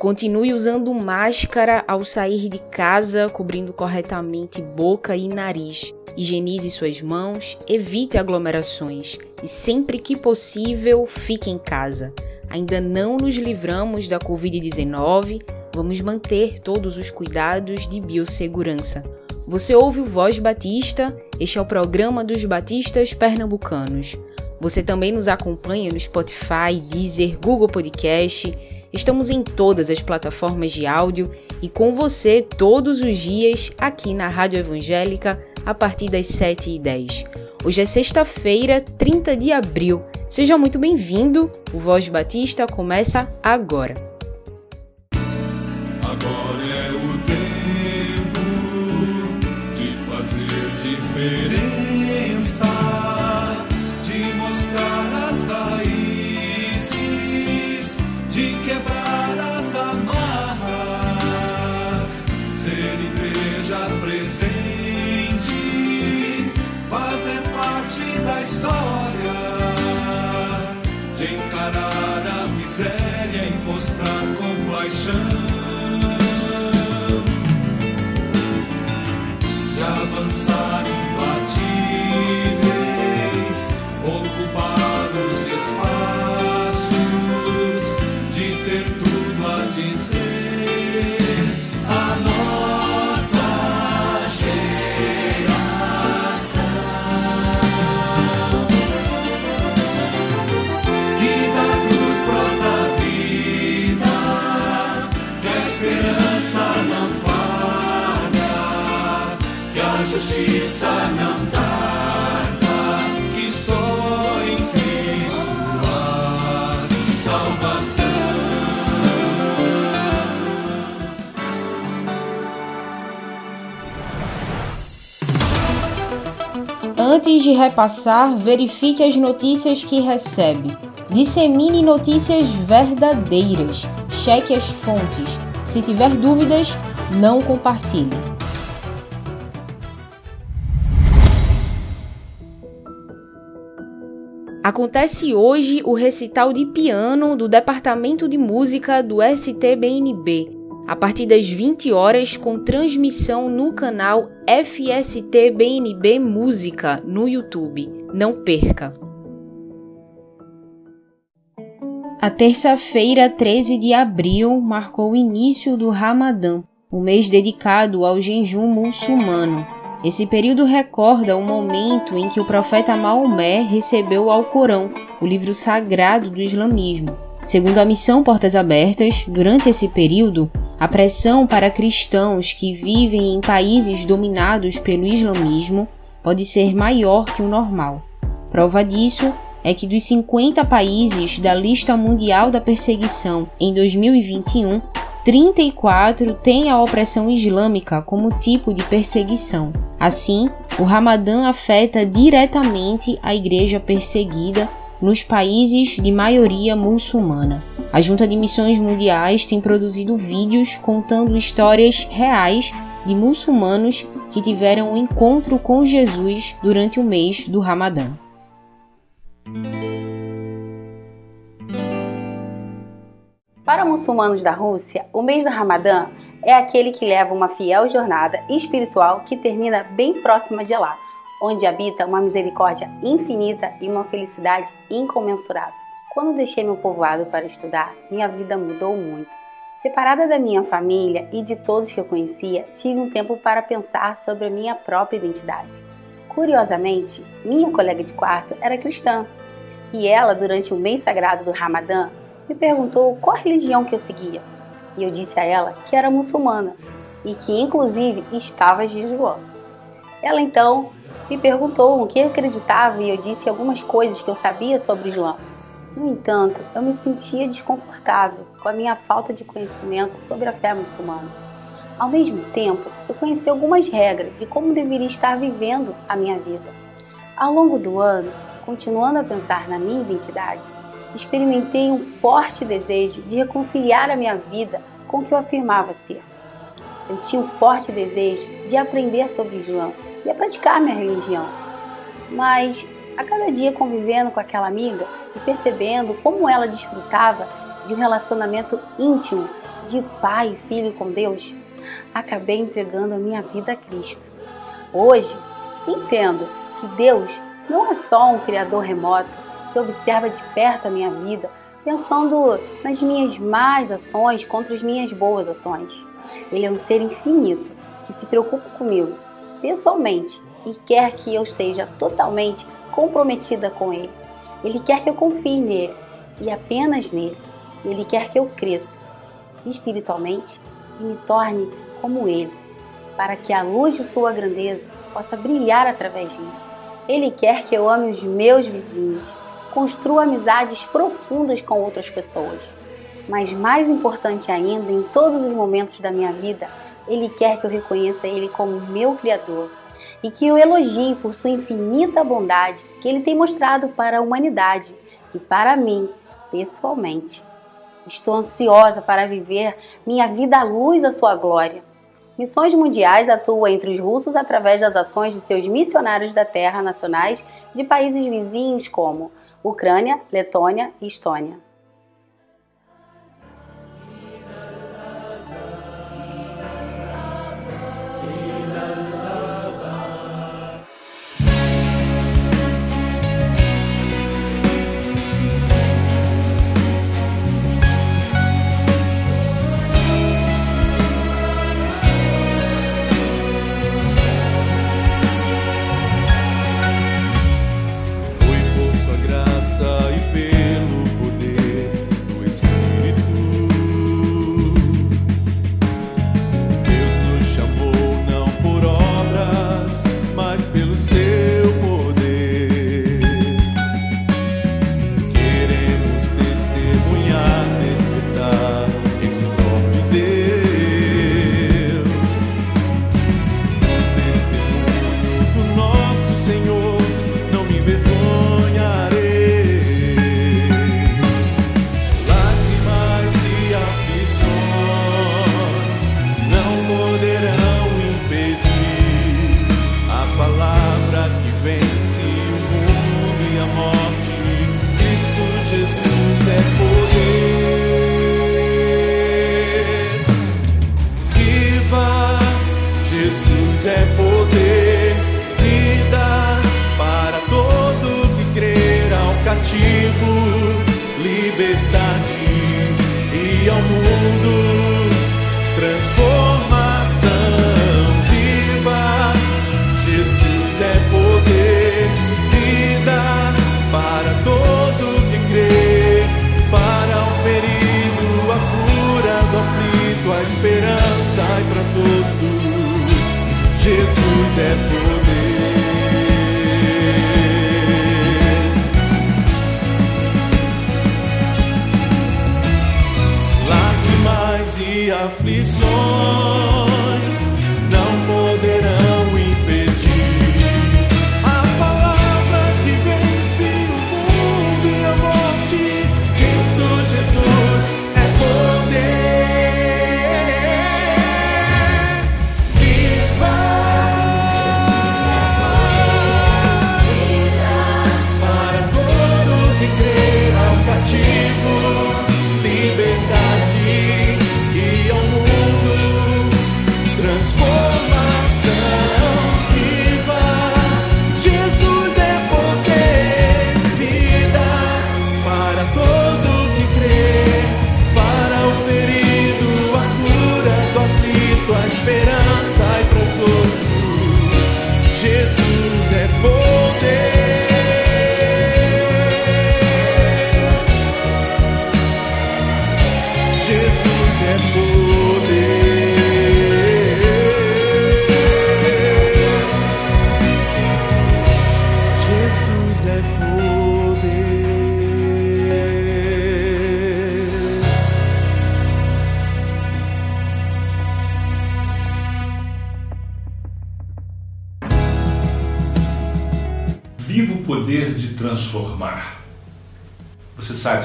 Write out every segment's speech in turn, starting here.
Continue usando máscara ao sair de casa, cobrindo corretamente boca e nariz. Higienize suas mãos, evite aglomerações e, sempre que possível, fique em casa. Ainda não nos livramos da Covid-19, vamos manter todos os cuidados de biossegurança. Você ouve o Voz Batista? Este é o programa dos batistas pernambucanos. Você também nos acompanha no Spotify, Deezer, Google Podcast Estamos em todas as plataformas de áudio e com você todos os dias aqui na Rádio Evangélica a partir das 7h10. Hoje é sexta-feira, 30 de abril. Seja muito bem-vindo. O Voz Batista começa agora. Mostrar compaixão, de avançar justiça não tarda, que só em Cristo há salvação. Antes de repassar, verifique as notícias que recebe. Dissemine notícias verdadeiras. Cheque as fontes. Se tiver dúvidas, não compartilhe. Acontece hoje o recital de piano do Departamento de Música do STBNB, a partir das 20 horas com transmissão no canal FST BNB Música no YouTube. Não perca! A terça-feira, 13 de abril, marcou o início do Ramadã, um mês dedicado ao jejum muçulmano. Esse período recorda o momento em que o profeta Maomé recebeu o Alcorão, o livro sagrado do islamismo. Segundo a missão Portas Abertas, durante esse período, a pressão para cristãos que vivem em países dominados pelo islamismo pode ser maior que o normal. Prova disso é que dos 50 países da lista mundial da perseguição em 2021, 34 têm a opressão islâmica como tipo de perseguição. Assim, o Ramadã afeta diretamente a igreja perseguida nos países de maioria muçulmana. A Junta de Missões Mundiais tem produzido vídeos contando histórias reais de muçulmanos que tiveram um encontro com Jesus durante o mês do Ramadã. Para muçulmanos da Rússia, o mês do Ramadã é aquele que leva uma fiel jornada espiritual que termina bem próxima de lá, onde habita uma misericórdia infinita e uma felicidade incomensurável. Quando deixei meu povoado para estudar, minha vida mudou muito. Separada da minha família e de todos que eu conhecia, tive um tempo para pensar sobre a minha própria identidade. Curiosamente, minha colega de quarto era cristã e ela, durante o mês sagrado do Ramadã, me perguntou qual religião que eu seguia. E eu disse a ela que era muçulmana e que, inclusive, estava jejuando. Ela então me perguntou o que acreditava e eu disse algumas coisas que eu sabia sobre o Islã. No entanto, eu me sentia desconfortável com a minha falta de conhecimento sobre a fé muçulmana. Ao mesmo tempo, eu conheci algumas regras de como deveria estar vivendo a minha vida. Ao longo do ano, continuando a pensar na minha identidade, experimentei um forte desejo de reconciliar a minha vida com o que eu afirmava ser. Eu tinha um forte desejo de aprender sobre João e a praticar minha religião. Mas a cada dia convivendo com aquela amiga e percebendo como ela desfrutava de um relacionamento íntimo de pai e filho com Deus, acabei entregando a minha vida a Cristo. Hoje, entendo que Deus não é só um criador remoto que observa de perto a minha vida, pensando nas minhas más ações contra as minhas boas ações. Ele é um ser infinito que se preocupa comigo pessoalmente e quer que eu seja totalmente comprometida com Ele. Ele quer que eu confie nele e apenas nele. Ele quer que eu cresça espiritualmente e me torne como Ele, para que a luz de Sua grandeza possa brilhar através de mim. Ele quer que eu ame os meus vizinhos, construa amizades profundas com outras pessoas. Mas mais importante ainda, em todos os momentos da minha vida, Ele quer que eu reconheça Ele como meu Criador e que o elogie por sua infinita bondade que Ele tem mostrado para a humanidade e para mim, pessoalmente. Estou ansiosa para viver minha vida à luz da sua glória. Missões Mundiais atua entre os russos através das ações de seus missionários da terra nacionais de países vizinhos como Ucrânia, Letônia e Estônia.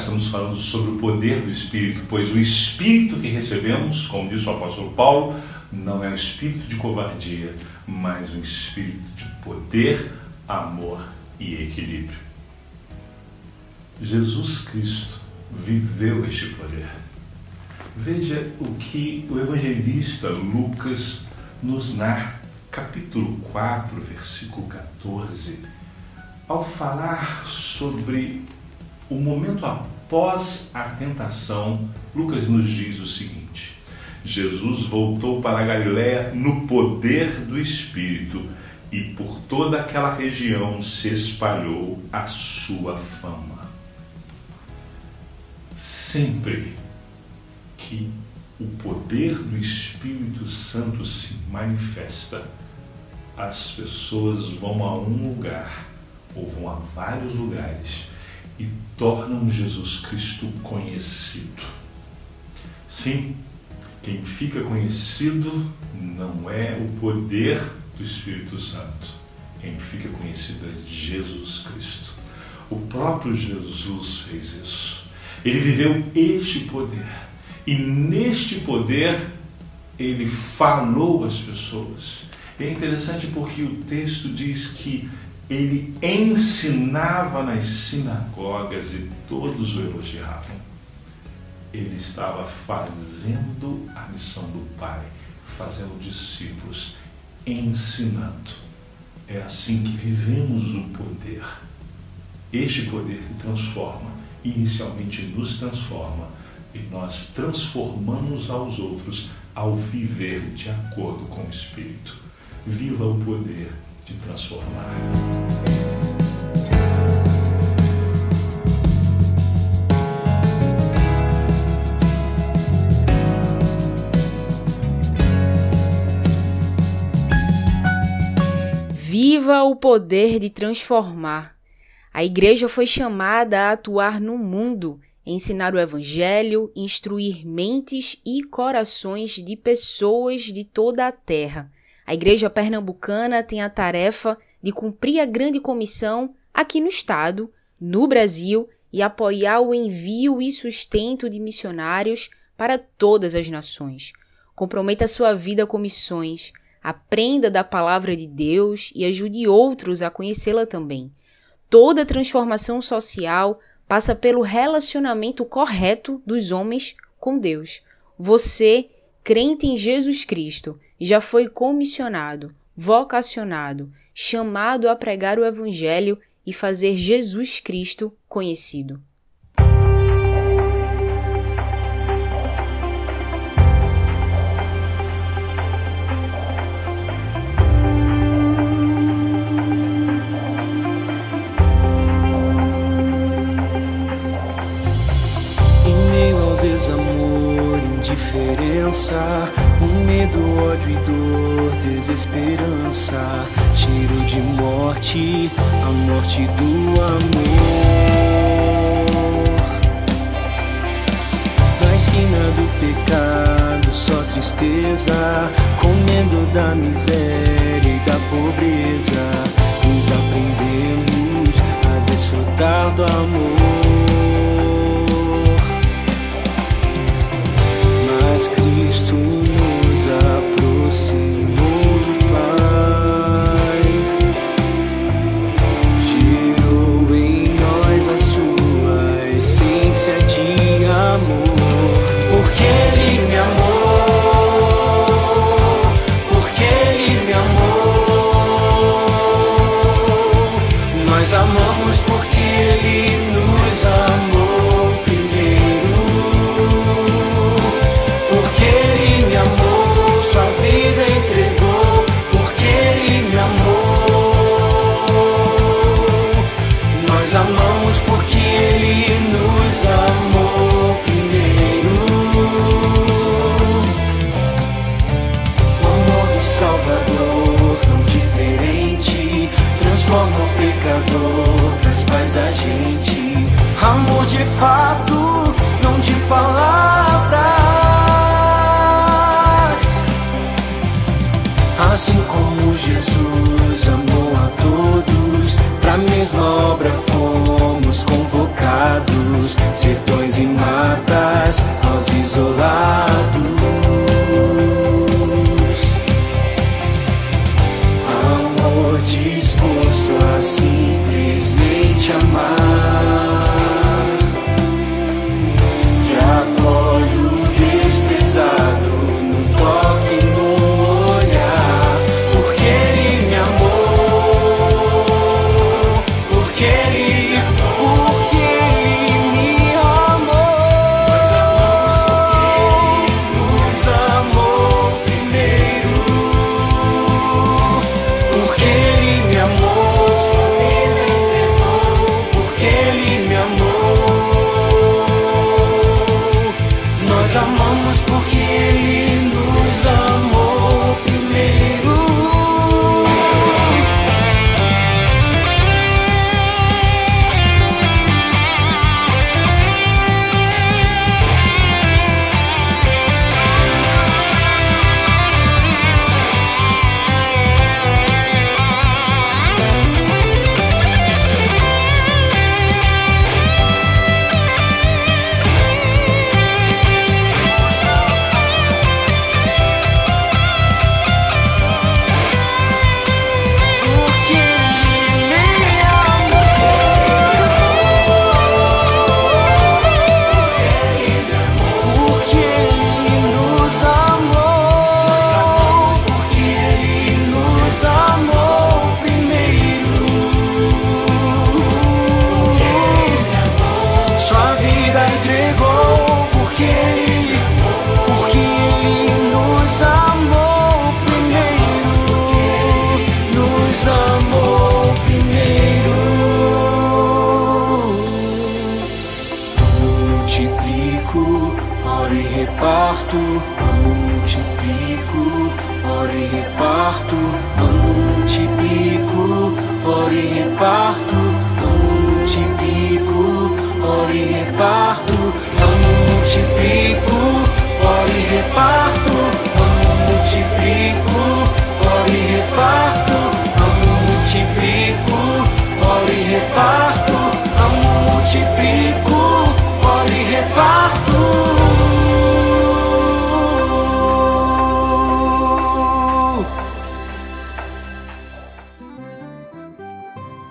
Estamos falando sobre o poder do Espírito, pois o Espírito que recebemos, como disse o apóstolo Paulo, não é um espírito de covardia, mas um espírito de poder, amor e equilíbrio. Jesus Cristo viveu este poder. Veja o que o evangelista Lucas nos narra, capítulo 4, versículo 14, ao falar sobre o momento após a tentação, Lucas nos diz o seguinte: Jesus voltou para a Galiléia no poder do Espírito e por toda aquela região se espalhou a sua fama. Sempre que o poder do Espírito Santo se manifesta, as pessoas vão a um lugar ou vão a vários lugares e tornam Jesus Cristo conhecido. Sim, quem fica conhecido não é o poder do Espírito Santo. Quem fica conhecido é Jesus Cristo. O próprio Jesus fez isso. Ele viveu este poder. E neste poder, ele falou às pessoas. É interessante porque o texto diz que ele ensinava nas sinagogas e todos o elogiavam. Ele estava fazendo a missão do Pai, fazendo discípulos, ensinando. É assim que vivemos o poder. Este poder que transforma, inicialmente nos transforma, e nós transformamos aos outros ao viver de acordo com o Espírito. Viva o poder de transformar. Viva o poder de transformar. A igreja foi chamada a atuar no mundo, ensinar o evangelho, instruir mentes e corações de pessoas de toda a terra. A igreja pernambucana tem a tarefa de cumprir a grande comissão aqui no estado, no Brasil e apoiar o envio e sustento de missionários para todas as nações. Comprometa sua vida com missões, aprenda da palavra de Deus e ajude outros a conhecê-la também. Toda transformação social passa pelo relacionamento correto dos homens com Deus. Você, crente em Jesus Cristo, já foi comissionado, vocacionado, chamado a pregar o Evangelho e fazer Jesus Cristo conhecido. Indiferença, o medo, ódio e dor, desesperança, cheiro de morte, a morte do amor. Na esquina do pecado, só tristeza, comendo da miséria e da pobreza, nos aprendemos a desfrutar do amor. Mas Cristo reparto, multiplico, oro e reparto, multiplico, oro e reparto, multiplico, oro e reparto, multiplico, oro e reparto, multiplico, oro e reparto, multiplico, oro e reparto, multiplico,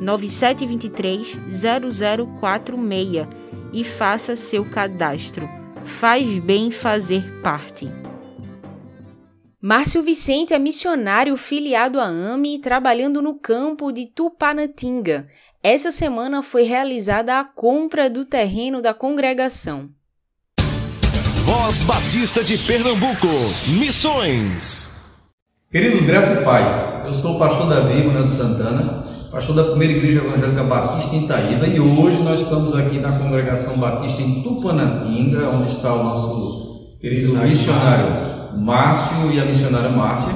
9723 0046 e faça seu cadastro. Faz bem fazer parte. Márcio Vicente é missionário filiado à AME trabalhando no campo de Tupanatinga. Essa semana foi realizada a compra do terreno da congregação. Voz Batista de Pernambuco. Missões. Queridos, graça e paz. Eu sou o pastor Davi Ronaldo Santana, pastor da primeira igreja evangélica Batista em Itaíba, e hoje nós estamos aqui na congregação Batista em Tupanatinga, onde está o nosso querido missionário Márcio e a missionária Márcia.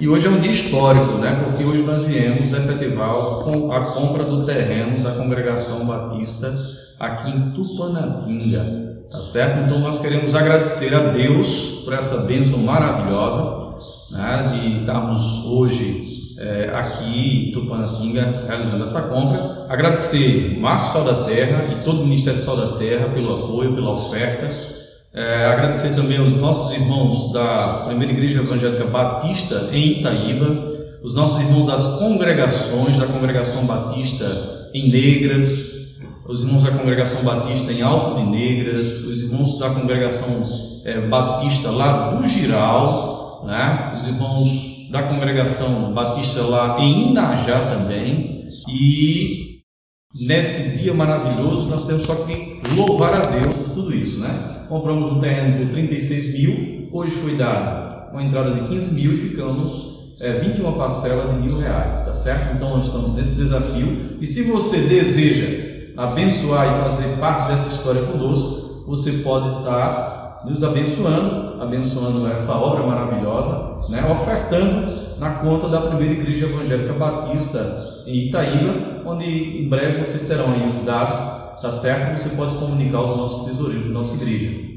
E hoje é um dia histórico, né? Porque hoje nós viemos efetivar com a compra do terreno da congregação Batista aqui em Tupanatinga, tá certo? Então nós queremos agradecer a Deus por essa bênção maravilhosa, né? De estarmos hoje é, aqui em Tupanatinga realizando essa compra. Agradecer Marcos Sal da Terra e todo o Ministério Sal da Terra pelo apoio, pela oferta. É, agradecer também aos nossos irmãos da Primeira Igreja Evangélica Batista em Itaíba, os nossos irmãos das congregações, da Congregação Batista em Negras, os irmãos da Congregação Batista em Alto de Negras, os irmãos da Congregação é, Batista lá do Giral, né? os irmãos da Congregação Batista lá em Inajá também, e nesse dia maravilhoso nós temos só que louvar a Deus por tudo isso, né? Compramos um terreno por 36 mil, hoje foi dado uma entrada de 15 mil e ficamos é, 21 parcela de mil reais, tá certo? Então nós estamos nesse desafio e se você deseja abençoar e fazer parte dessa história conosco, você pode estar nos abençoando, abençoando essa obra maravilhosa, né? ofertando na conta da primeira Igreja Evangélica Batista em Itaíba, onde em breve vocês terão aí os dados, tá certo? Você pode comunicar aos nossos tesoureiros da nossa igreja.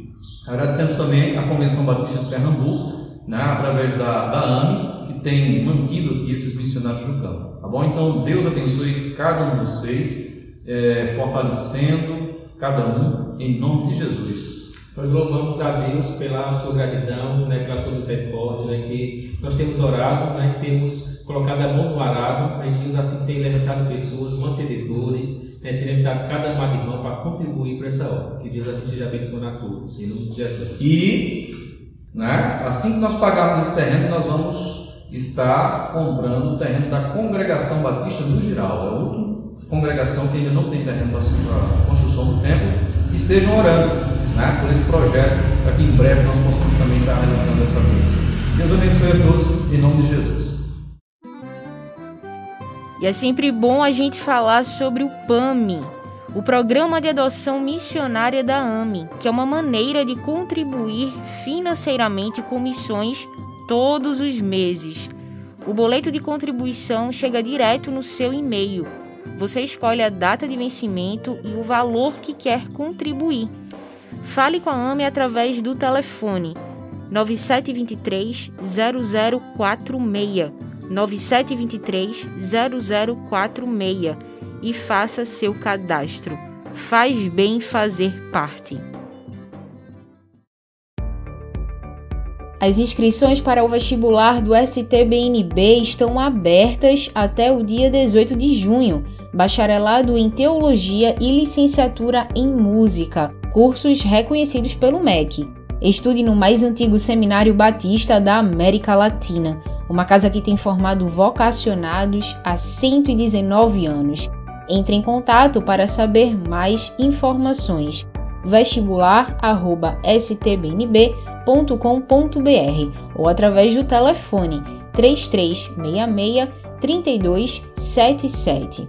Agradecemos também a Convenção Batista de Pernambuco, né, através da, da AME, que tem mantido aqui esses missionários no campo. Tá bom? Então, Deus abençoe cada um de vocês, é, fortalecendo cada um, em nome de Jesus. Nós louvamos a Deus pela sua gratidão, né, pela sua misericórdia, né, que nós temos orado, né, temos colocado a mão no arado, né, Deus assim tem levantado pessoas, mantenedores, né, tem levantado cada irmão para contribuir para essa obra. Que Deus assim esteja abençoando a todos, em nome de Jesus. E né, assim que nós pagarmos esse terreno, nós vamos estar comprando o terreno da Congregação Batista do Giral. É outra congregação que ainda não tem terreno para a construção do templo. Estejam orando né, por esse projeto, para que em breve nós possamos também estar realizando essa bênção. Deus abençoe a todos, em nome de Jesus. E é sempre bom a gente falar sobre o PAMI, o Programa de Adoção Missionária da AMI, que é uma maneira de contribuir financeiramente com missões todos os meses. O boleto de contribuição chega direto no seu e-mail. Você escolhe a data de vencimento e o valor que quer contribuir. Fale com a AME através do telefone 9723 0046 9723 0046 e faça seu cadastro. Faz bem fazer parte. As inscrições para o vestibular do STBNB estão abertas até o dia 18 de junho. Bacharelado em Teologia e Licenciatura em Música cursos reconhecidos pelo MEC. Estude no mais antigo seminário batista da América Latina, uma casa que tem formado vocacionados há 119 anos. Entre em contato para saber mais informações. vestibular@stbnb.com.br ou através do telefone 3366 3277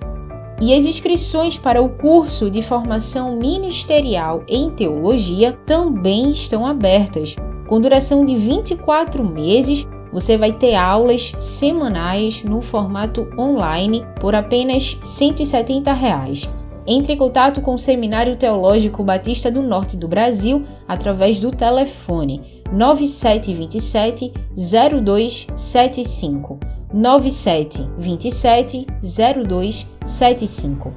e as inscrições para o curso de formação ministerial em teologia também estão abertas. Com duração de 24 meses, você vai ter aulas semanais no formato online por apenas 170 reais. Entre em contato com o Seminário Teológico Batista do Norte do Brasil através do telefone 9727 0275 97 27 02 75.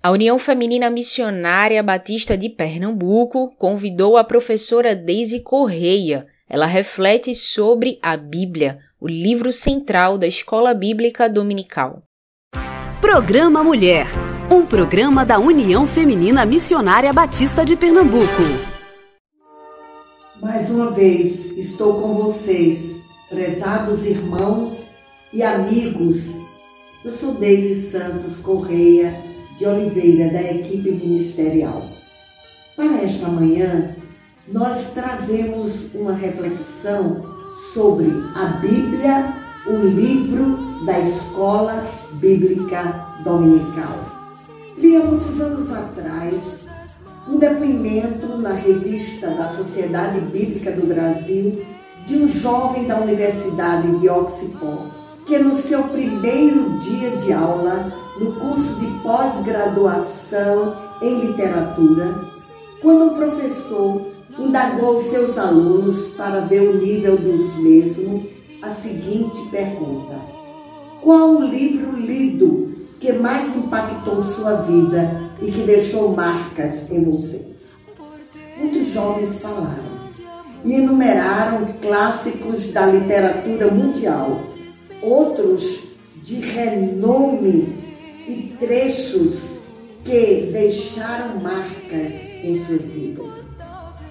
A União Feminina Missionária Batista de Pernambuco convidou a professora Deise Correia. Ela reflete sobre a Bíblia, o livro central da Escola Bíblica Dominical. Programa Mulher, um programa da União Feminina Missionária Batista de Pernambuco. Mais uma vez estou com vocês, prezados irmãos e amigos. Eu sou Deise Santos Correia de Oliveira, da equipe ministerial. Para esta manhã, nós trazemos uma reflexão sobre a Bíblia, o livro da Escola Bíblica Dominical. Li há muitos anos atrás um depoimento na revista da Sociedade Bíblica do Brasil de um jovem da Universidade de Oxford, que no seu primeiro dia de aula, no curso de pós-graduação em literatura, quando o professor indagou seus alunos para ver o nível dos mesmos, a seguinte pergunta: Qual o livro lido que mais impactou sua vida e que deixou marcas em você. Muitos jovens falaram e enumeraram clássicos da literatura mundial, outros de renome e trechos que deixaram marcas em suas vidas.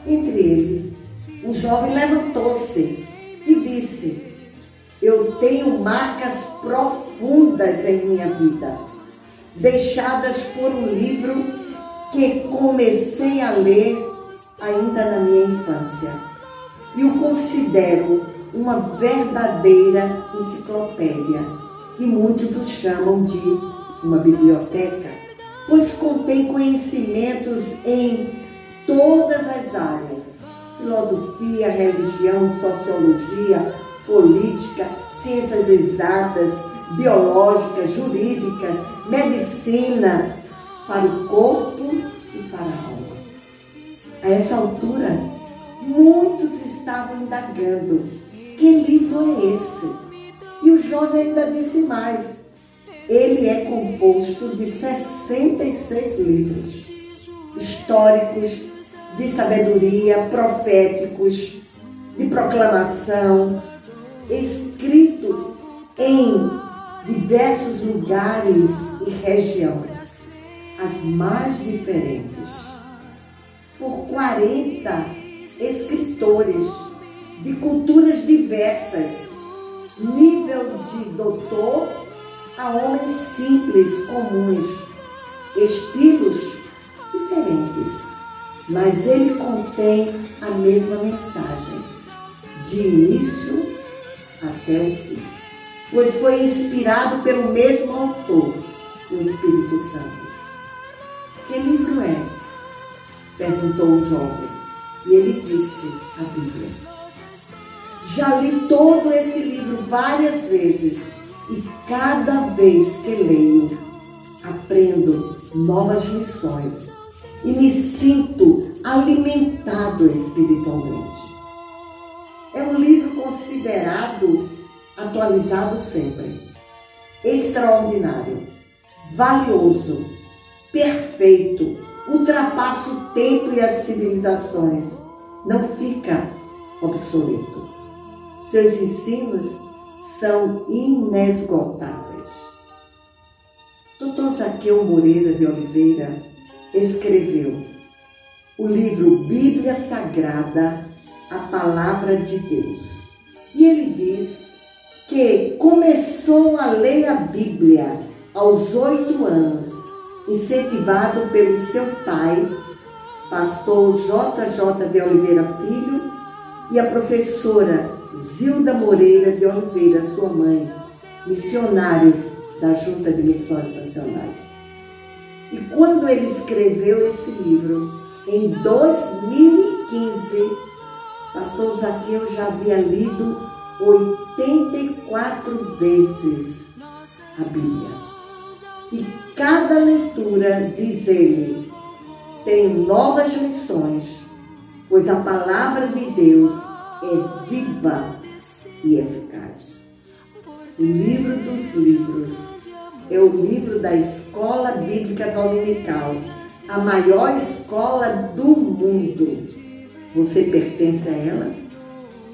Entre eles, um jovem levantou-se e disse: Eu tenho marcas profundas em minha vida deixadas por um livro que comecei a ler ainda na minha infância. E o considero uma verdadeira enciclopédia, e muitos o chamam de uma biblioteca, pois contém conhecimentos em todas as áreas, filosofia, religião, sociologia, política, ciências exatas, biológica, jurídica, medicina, para o corpo e para a alma. A essa altura, muitos estavam indagando: que livro é esse? E o jovem ainda disse mais: ele é composto de 66 livros históricos, de sabedoria, proféticos, de proclamação, escrito diversos lugares e região, as mais diferentes, por 40 escritores de culturas diversas, nível de doutor a homens simples, comuns, estilos diferentes, mas ele contém a mesma mensagem, de início até o fim, pois foi inspirado pelo mesmo autor, o Espírito Santo. Que livro é? perguntou o jovem, e ele disse: a Bíblia. Já li todo esse livro várias vezes e cada vez que leio, aprendo novas lições e me sinto alimentado espiritualmente. É um livro considerado atualizado sempre, extraordinário, valioso, perfeito, ultrapassa o tempo e as civilizações, não fica obsoleto. Seus ensinos são inesgotáveis. Dr. Zaqueu Moreira de Oliveira escreveu o livro Bíblia Sagrada, a Palavra de Deus. E ele diz que começou a ler a Bíblia aos oito anos, incentivado pelo seu pai, pastor JJ de Oliveira Filho, e a professora Zilda Moreira de Oliveira, sua mãe, missionários da Junta de Missões Nacionais. E quando ele escreveu esse livro, em 2015, pastor Zaqueu já havia lido 84 vezes a Bíblia. E cada leitura, diz ele, tem novas lições, pois a palavra de Deus é viva e eficaz. O livro dos livros é o livro da Escola Bíblica Dominical, a maior escola do mundo. Você pertence a ela?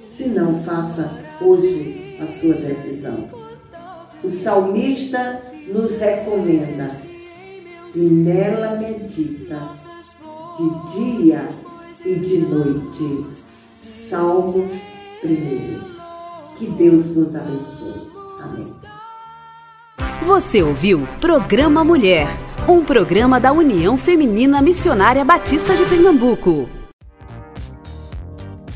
Se não, faça hoje a sua decisão. O salmista nos recomenda e nela medita de dia e de noite Salmos 1. Que Deus nos abençoe. Amém. Você ouviu Programa Mulher, um programa da União Feminina Missionária Batista de Pernambuco.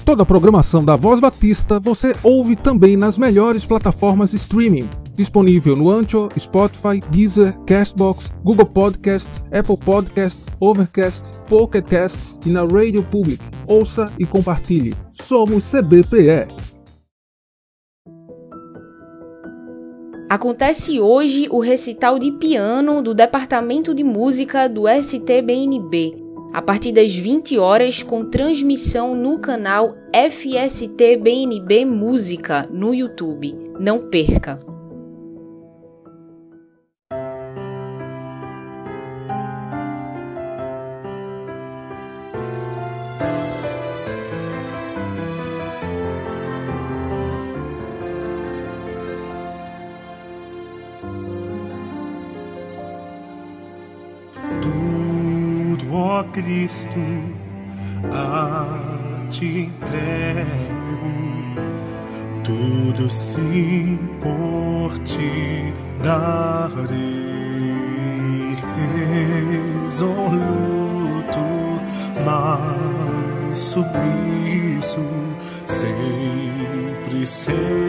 Toda a programação da Voz Batista você ouve também nas melhores plataformas de streaming. Disponível no Ancho, Spotify, Deezer, Castbox, Google Podcast, Apple Podcast, Overcast, Pocket Cast e na Radio Public. Ouça e compartilhe. Somos CBPE. Acontece hoje o recital de piano do Departamento de Música do STBNB, a partir das 20 horas com transmissão no canal FST BNB Música no YouTube. Não perca! Cristo, a te entrego, tudo sim por ti darei. Resoluto, mas submisso, sempre, sempre